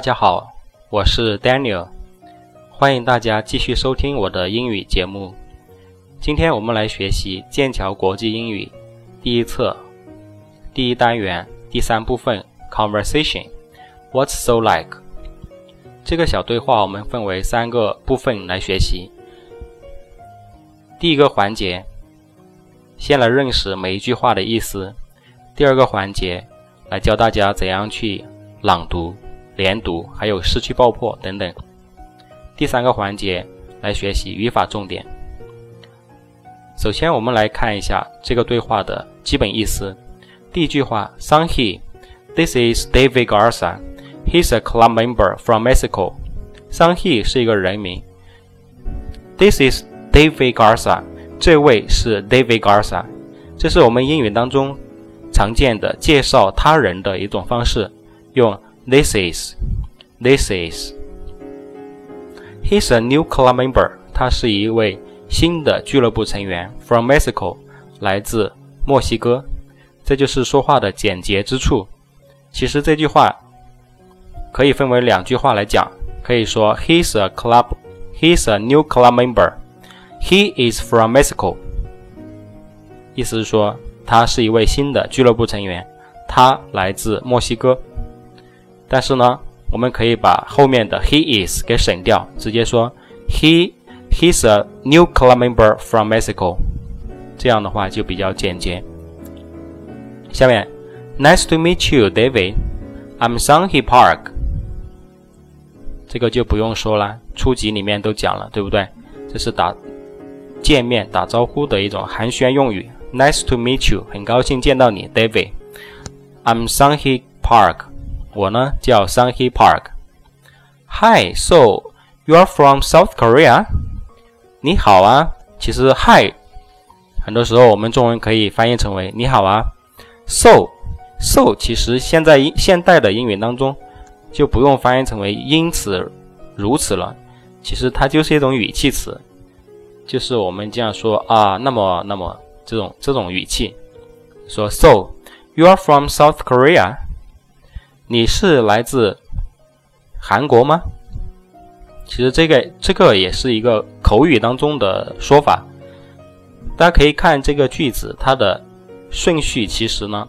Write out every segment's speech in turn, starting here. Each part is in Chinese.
大家好，我是 Daniel，欢迎大家继续收听我的英语节目。今天我们来学习剑桥国际英语第一册第一单元第三部分 Conversation。What's so like？这个小对话我们分为三个部分来学习。第一个环节，先来认识每一句话的意思；第二个环节，来教大家怎样去朗读。连读，还有失去爆破等等。第三个环节来学习语法重点。首先，我们来看一下这个对话的基本意思。第一句话，Sun He，This is David Garza，He's a club member from Mexico。Sun He 是一个人名。This is David Garza，这位是 David Garza，这是我们英语当中常见的介绍他人的一种方式，用。This is, this is. He's a new club member. 他是一位新的俱乐部成员。From Mexico，来自墨西哥。这就是说话的简洁之处。其实这句话可以分为两句话来讲。可以说，He's a club, he's a new club member. He is from Mexico. 意思是说，他是一位新的俱乐部成员。他来自墨西哥。但是呢，我们可以把后面的 he is 给省掉，直接说 he he's a new club member from Mexico，这样的话就比较简洁。下面，Nice to meet you, David. I'm Sunny Park。这个就不用说了，初级里面都讲了，对不对？这是打见面打招呼的一种寒暄用语。Nice to meet you，很高兴见到你，David。I'm Sunny Park。我呢叫 s u n h e Park。Hi, so you are from South Korea？你好啊，其实 Hi 很多时候我们中文可以翻译成为你好啊。So, so 其实现在现代的英语当中就不用翻译成为因此如此了，其实它就是一种语气词，就是我们这样说啊，那么那么这种这种语气，说 So you are from South Korea？你是来自韩国吗？其实这个这个也是一个口语当中的说法。大家可以看这个句子，它的顺序其实呢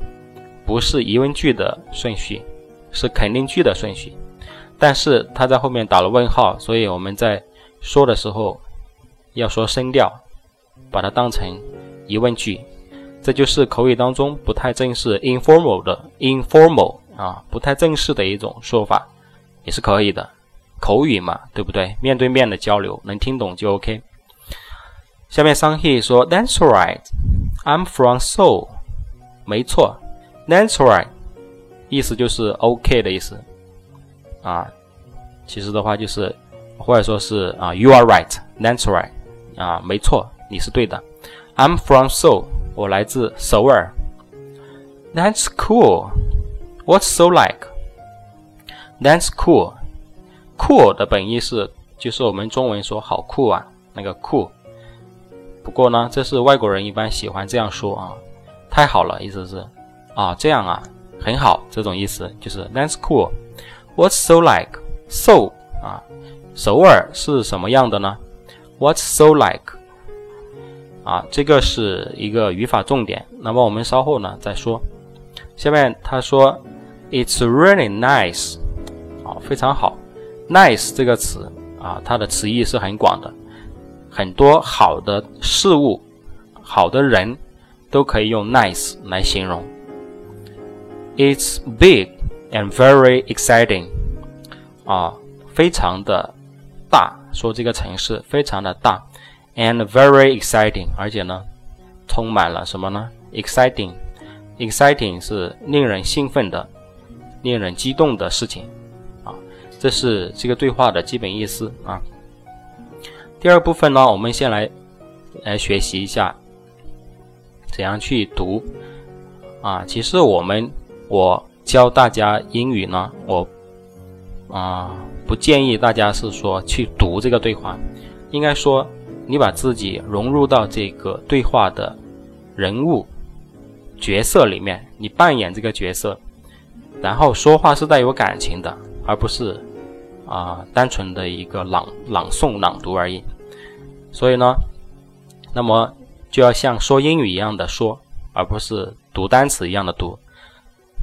不是疑问句的顺序，是肯定句的顺序。但是它在后面打了问号，所以我们在说的时候要说声调，把它当成疑问句。这就是口语当中不太正式 informal 的 informal。啊，不太正式的一种说法，也是可以的，口语嘛，对不对？面对面的交流，能听懂就 OK。下面桑 he 说，That's right, I'm from Seoul。没错，That's right，意思就是 OK 的意思。啊，其实的话就是，或者说是啊，You are right, That's right。啊，没错，你是对的。I'm from Seoul，我来自首尔。That's cool。What's so like? That's cool. Cool 的本意是就是我们中文说好酷啊，那个酷。不过呢，这是外国人一般喜欢这样说啊，太好了，意思是啊这样啊很好这种意思，就是 That's cool. What's so like? So 啊，首尔是什么样的呢？What's so like? 啊，这个是一个语法重点，那么我们稍后呢再说。下面他说，It's really nice，啊，非常好。Nice 这个词啊，它的词义是很广的，很多好的事物、好的人都可以用 nice 来形容。It's big and very exciting，啊，非常的大，说这个城市非常的大，and very exciting，而且呢，充满了什么呢？exciting。Exciting 是令人兴奋的、令人激动的事情啊，这是这个对话的基本意思啊。第二部分呢，我们先来来学习一下怎样去读啊。其实我们我教大家英语呢，我啊不建议大家是说去读这个对话，应该说你把自己融入到这个对话的人物。角色里面，你扮演这个角色，然后说话是带有感情的而不是啊单纯的一个朗朗诵朗读而已。所以呢，那么就要像说英语一样的说，而不是读单词一样的读。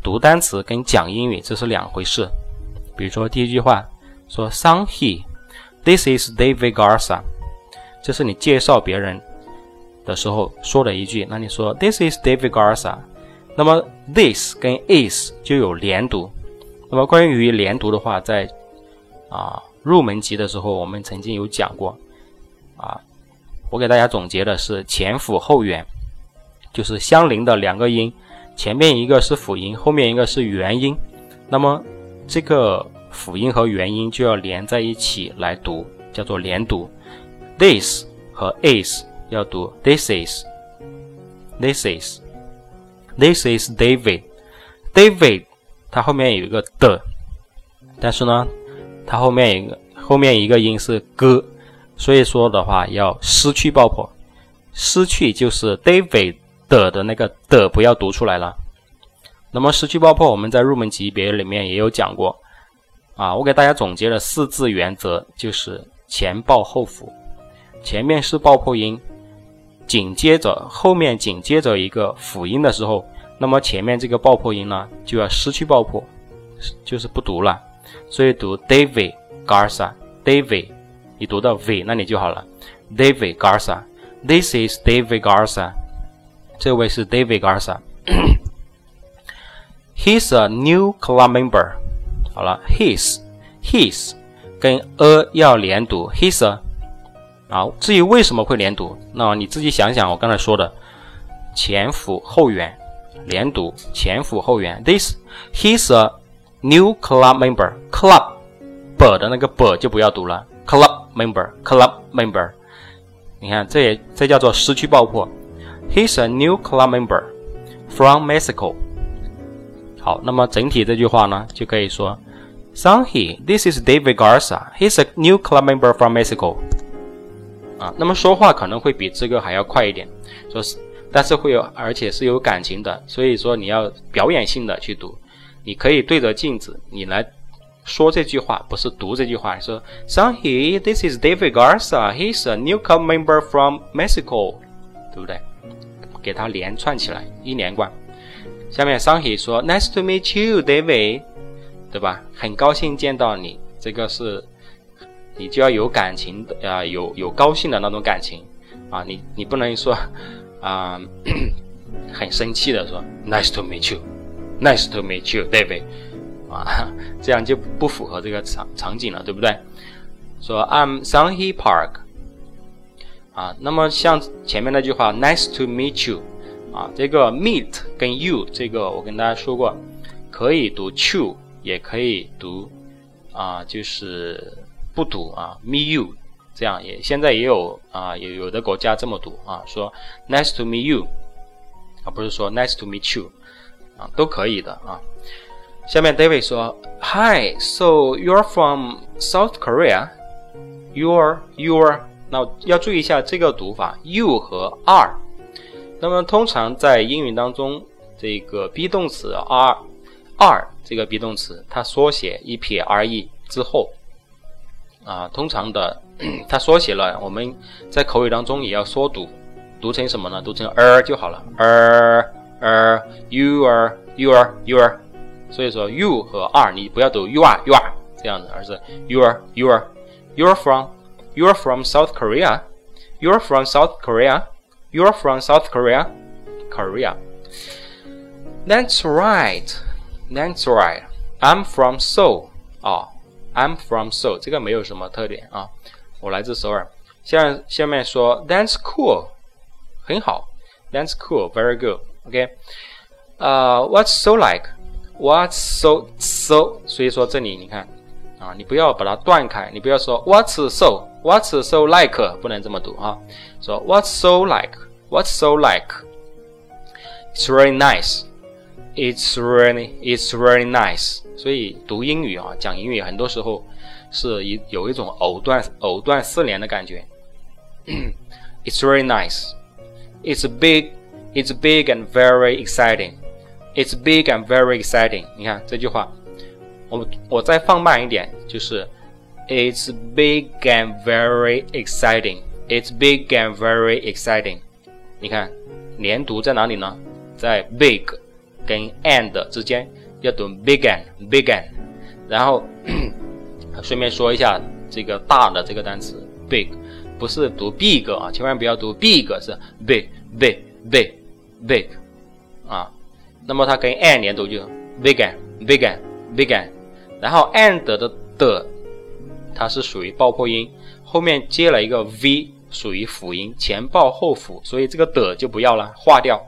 读单词跟讲英语这是两回事。比如说第一句话说 “Son he”，This is David Garza，这是你介绍别人的时候说了一句。那你说 “This is David Garza”，那么 “this” 跟 “is” 就有连读。那么关于连读的话，在啊入门级的时候我们曾经有讲过啊，我给大家总结的是前辅后元，就是相邻的两个音。前面一个是辅音，后面一个是元音，那么这个辅音和元音就要连在一起来读，叫做连读。This 和 is 要读 This is，This is，This is David。David 它后面有一个的，但是呢，它后面一个后面一个音是 g，所以说的话要失去爆破，失去就是 David。的的那个的不要读出来了。那么失去爆破，我们在入门级别里面也有讲过啊。我给大家总结了四字原则，就是前爆后辅，前面是爆破音，紧接着后面紧接着一个辅音的时候，那么前面这个爆破音呢就要失去爆破，就是不读了。所以读 David Garza，David，你读到 V 那里就好了。David Garza，This is David Garza。这位是 David Garza。He's a new club member。好了，his his 跟 a 要连读，he's a。啊，至于为什么会连读，那你自己想想，我刚才说的前辅后元连读，前辅后元。This he's a new club member. Club b 的那个 b 就不要读了，club member club member。你看，这也这叫做失去爆破。He's a new club member from Mexico。好，那么整体这句话呢，就可以说 s o n h y this is David Garza. He's a new club member from Mexico。啊，那么说话可能会比这个还要快一点，说是，但是会有，而且是有感情的，所以说你要表演性的去读，你可以对着镜子，你来说这句话，不是读这句话，说，Sonny, this is David Garza. He's a new club member from Mexico，对不对？给它连串起来，一连贯。下面桑喜说：“Nice to meet you, David，对吧？很高兴见到你。这个是，你就要有感情的啊，有有高兴的那种感情啊。你你不能说啊，很生气的说 Nice to meet you，Nice to meet you, David，啊，这样就不符合这个场场景了，对不对？说 I'm Sunny Park。”啊，那么像前面那句话，Nice to meet you，啊，这个 meet 跟 you 这个我跟大家说过，可以读 to，也可以读啊，就是不读啊，me you，这样也现在也有啊，有有的国家这么读啊，说 Nice to meet you，而不是说 Nice to meet you，啊，都可以的啊。下面 David 说，Hi，so you're from South Korea？You're you're 那要注意一下这个读法，you 和 are。那么通常在英语当中，这个 be 动词 are are 这个 be 动词，它缩写一撇 re 之后，啊，通常的它缩写了，我们在口语当中也要缩读，读成什么呢？读成 er 就好了，er er you are you are you are。所以说 you 和 are 你不要读 you are you are 这样的，而是 you are you are you are from。You're from South Korea. You're from South Korea. You're from South Korea. Korea. That's right. That's right. I'm from Seoul. 啊 ，I'm from Seoul. 这个没有什么特点啊。我来自首尔。下下面说 That's cool. 很好。That's cool. Very good. OK. 呃、uh,，What's so like? What's so so？所以说这里你看啊，你不要把它断开，你不要说 What's so。What's so like？不能这么读啊。说 What's so like？What's so like？It's really nice. It's really, it's really nice. 所以读英语啊，讲英语很多时候是一有一种藕断藕断丝连的感觉。It's really nice. It's big. It's big and very exciting. It's big and very exciting. 你看这句话 我我再放慢一点，就是 It's big and very exciting. It's big and very exciting. 你看连读在哪里呢？在 big 跟 and 之间要读 big and big and，然后 顺便说一下这个大的这个单词 big 不是读 big 啊，千万不要读 big，是 big big big big 啊。那么它跟 and 连读就 big and big and big and，然后 and 的的它是属于爆破音，后面接了一个 v。属于辅音，前爆后辅，所以这个的就不要了，划掉。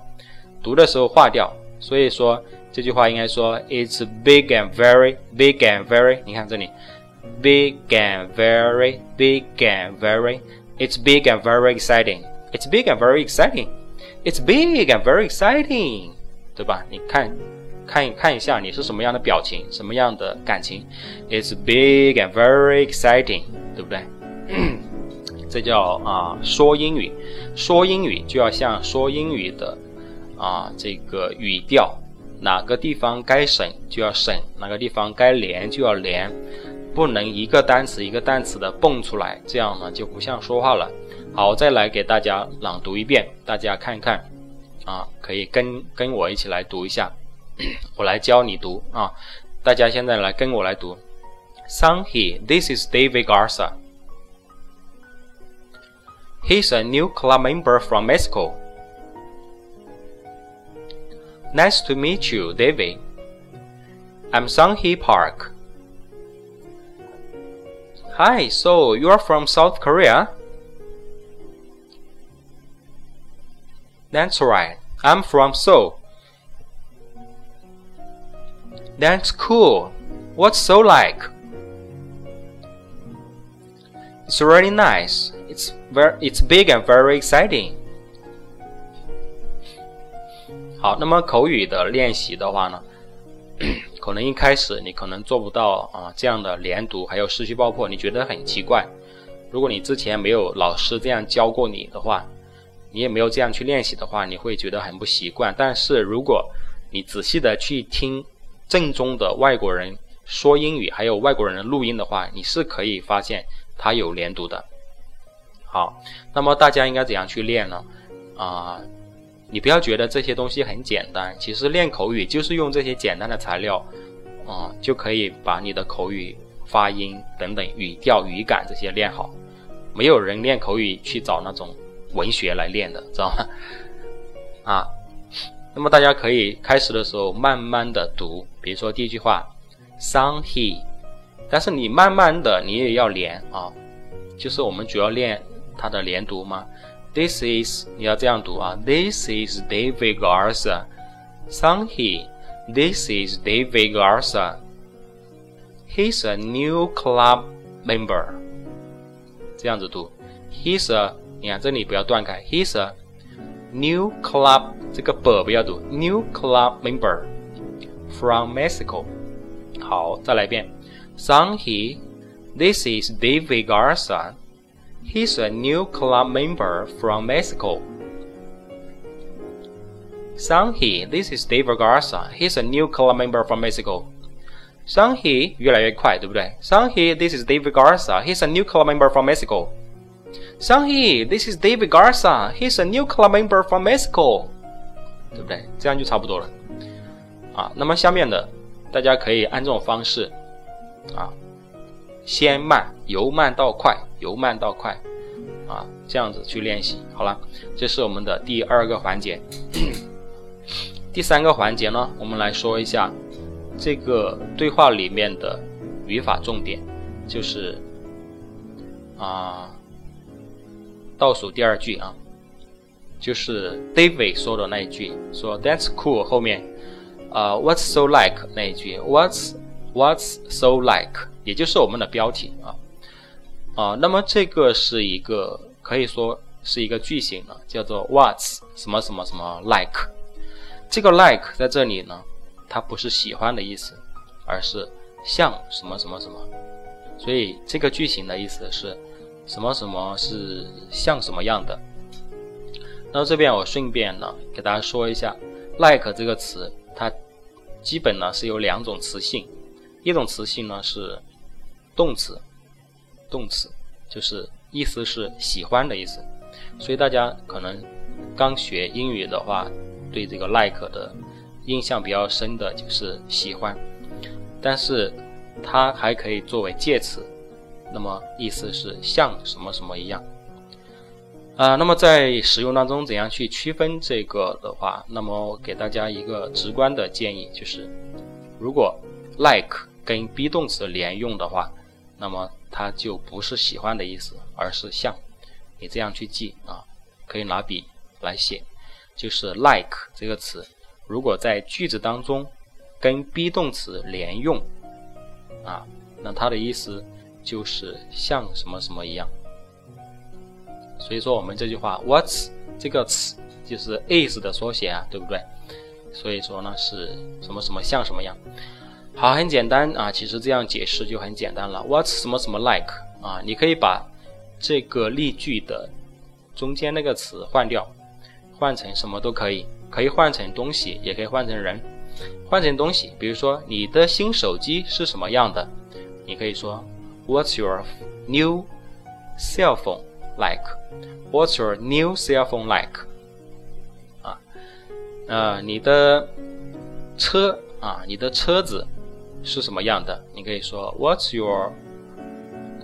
读的时候划掉。所以说这句话应该说，It's big and very big and very。你看这里，big and very big and very。It's big and very exciting. It's big and very exciting. It's big and very exciting，对吧？你看，看看一下你是什么样的表情，什么样的感情。It's big and very exciting，对不对？这叫啊说英语，说英语就要像说英语的啊这个语调，哪个地方该省就要省，哪个地方该连就要连，不能一个单词一个单词的蹦出来，这样呢就不像说话了。好，再来给大家朗读一遍，大家看看啊，可以跟跟我一起来读一下，我来教你读啊，大家现在来跟我来读，Sunny, this is David Garza. He's a new club member from Mexico. Nice to meet you, David. I'm Sunghee Park. Hi, so you are from South Korea? That's right, I'm from Seoul. That's cool. What's Seoul like? It's really nice. It's very, it's big and very exciting. 好，那么口语的练习的话呢，可能一开始你可能做不到啊这样的连读，还有失去爆破，你觉得很奇怪。如果你之前没有老师这样教过你的话，你也没有这样去练习的话，你会觉得很不习惯。但是如果你仔细的去听正宗的外国人说英语，还有外国人的录音的话，你是可以发现。它有连读的，好，那么大家应该怎样去练呢？啊，你不要觉得这些东西很简单，其实练口语就是用这些简单的材料，啊，就可以把你的口语发音等等语调语感这些练好。没有人练口语去找那种文学来练的，知道吗？啊，那么大家可以开始的时候慢慢的读，比如说第一句话，Sun he。但是你慢慢的，你也要连啊，就是我们主要练它的连读嘛。This is 你要这样读啊。This is David Garza. Sunny. This is David Garza. He's a new club member. 这样子读。He's a 你看这里不要断开。He's a new club 这个 b 不要读。New club member from Mexico. 好，再来一遍。Sunhee, this is David Garza. He's a new club member from Mexico. Sunhee, this is David Garza. He's a new club member from Mexico. Sunhee 越来越快，对不对？Sunhee, this is David Garza. He's a new club member from Mexico. Sunhee, this is David Garza. He's a new club member from Mexico. 对不对？这样就差不多了。啊，那么下面的大家可以按这种方式啊， 先慢，由慢到快，由慢到快，啊，这样子去练习。好了，这是我们的第二个环节。第三个环节呢，我们来说一下这个对话里面的语法重点，就是啊，倒数第二句啊，就是 David 说的那一句，说 That's cool 后面，啊，What's so like 那一句，What's What's so like？也就是我们的标题啊啊，那么这个是一个可以说是一个句型了，叫做 What's 什么什么什么 like？这个 like 在这里呢，它不是喜欢的意思，而是像什么什么什么，所以这个句型的意思是什么什么是像什么样的。那这边我顺便呢给大家说一下，like 这个词它基本呢是有两种词性。一种词性呢是动词，动词就是意思是喜欢的意思。所以大家可能刚学英语的话，对这个 like 的印象比较深的就是喜欢，但是它还可以作为介词，那么意思是像什么什么一样。啊，那么在使用当中怎样去区分这个的话，那么给大家一个直观的建议就是，如果 like 跟 be 动词连用的话，那么它就不是喜欢的意思，而是像。你这样去记啊，可以拿笔来写，就是 like 这个词，如果在句子当中跟 be 动词连用啊，那它的意思就是像什么什么一样。所以说我们这句话，what's 这个词就是 is 的缩写啊，对不对？所以说呢是什么什么像什么样。好，很简单啊，其实这样解释就很简单了。What's 什么什么 like 啊？你可以把这个例句的中间那个词换掉，换成什么都可以，可以换成东西，也可以换成人。换成东西，比如说你的新手机是什么样的？你可以说 What's your new cell phone? Like, what's your new cell phone like? 啊，呃，你的车啊，你的车子是什么样的？你可以说 What's your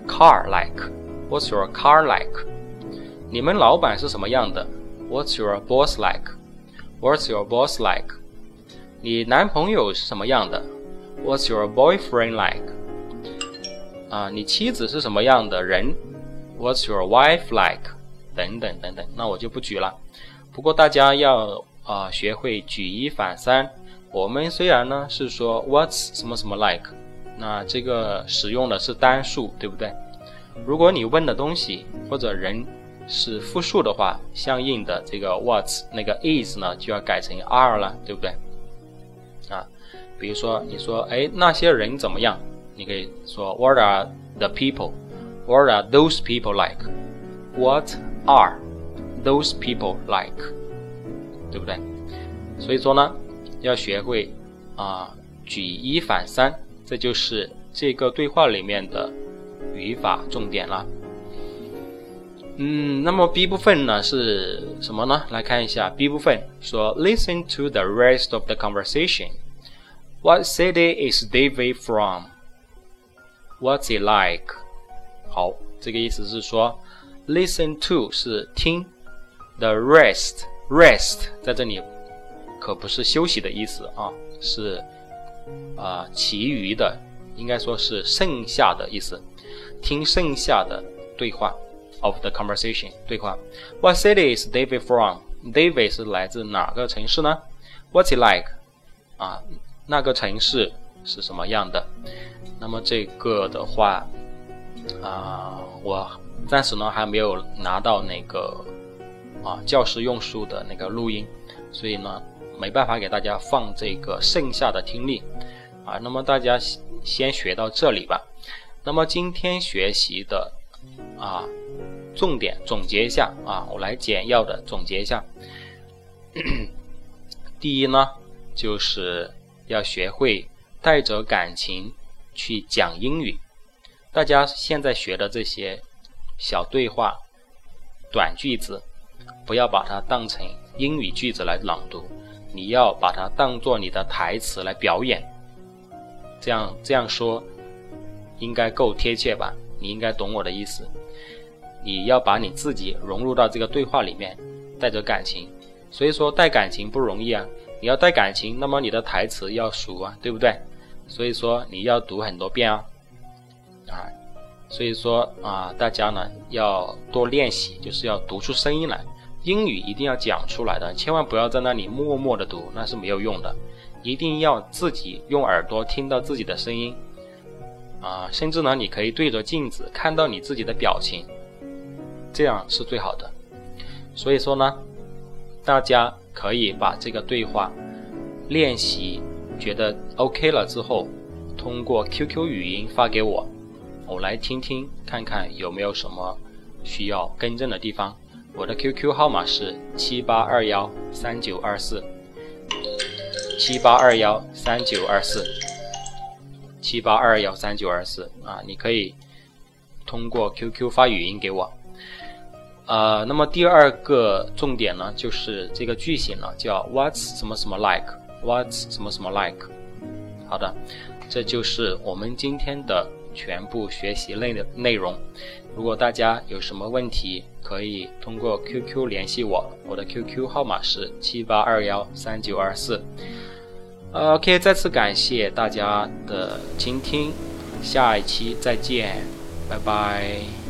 car like? What's your car like? 你们老板是什么样的？What's your boss like? What's your boss like? 你男朋友是什么样的？What's your boyfriend like? 啊，你妻子是什么样的人？What's your wife like？等等等等，那我就不举了。不过大家要啊学会举一反三。 我们虽然呢是说 What's 什么什么 like，那这个使用的是单数，对不对？如果你问的东西或者人是复数的话，相应的这个 What's 那个 is 呢就要改成 are 了，对不对？啊，比如说你说哎那些人怎么样？你可以说 What are the people？What are those people like? What are those people like? 对不对？所以说呢，要学会啊举一反三，这就是这个对话里面的语法重点了。嗯，那么 B 部分呢是什么呢？来看一下 B 部分，说 Listen to the rest of the conversation. What city is David from? What's it like? 好，这个意思是说，listen to 是听，the rest rest 在这里可不是休息的意思啊，是啊其余的，应该说是剩下的意思，听剩下的对话 of the conversation 对话。What city is David from？David 是来自哪个城市呢？What's it like？啊，那个城市是什么样的？那么这个的话。啊，我暂时呢还没有拿到那个啊教师用书的那个录音，所以呢没办法给大家放这个剩下的听力啊。那么大家先学到这里吧。那么今天学习的啊重点总结一下啊，我来简要的总结一下。第一呢，就是要学会带着感情去讲英语。大家现在学的这些小对话、短句子，不要把它当成英语句子来朗读，你要把它当做你的台词来表演。这样这样说应该够贴切吧？你应该懂我的意思。你要把你自己融入到这个对话里面，带着感情。所以说带感情不容易啊！你要带感情，那么你的台词要熟啊，对不对？所以说你要读很多遍啊。啊，所以说啊，大家呢要多练习，就是要读出声音来。英语一定要讲出来的，千万不要在那里默默的读，那是没有用的。一定要自己用耳朵听到自己的声音，啊，甚至呢，你可以对着镜子看到你自己的表情，这样是最好的。所以说呢，大家可以把这个对话练习觉得 OK 了之后，通过 QQ 语音发给我。我来听听看看有没有什么需要更正的地方。我的 QQ 号码是七八二幺三九二四，七八二幺三九二四。七八二幺三九二四啊，你可以通过 QQ 发语音给我。呃，那么第二个重点呢，就是这个句型呢，叫 What's 什么什么 like？What's 什么什么 like？好的，这就是我们今天的全部学习内的内容。如果大家有什么问题，可以通过 QQ 联系我，我的 QQ 号码是七八二幺三九二四。OK，再次感谢大家的倾听，下一期再见，拜拜。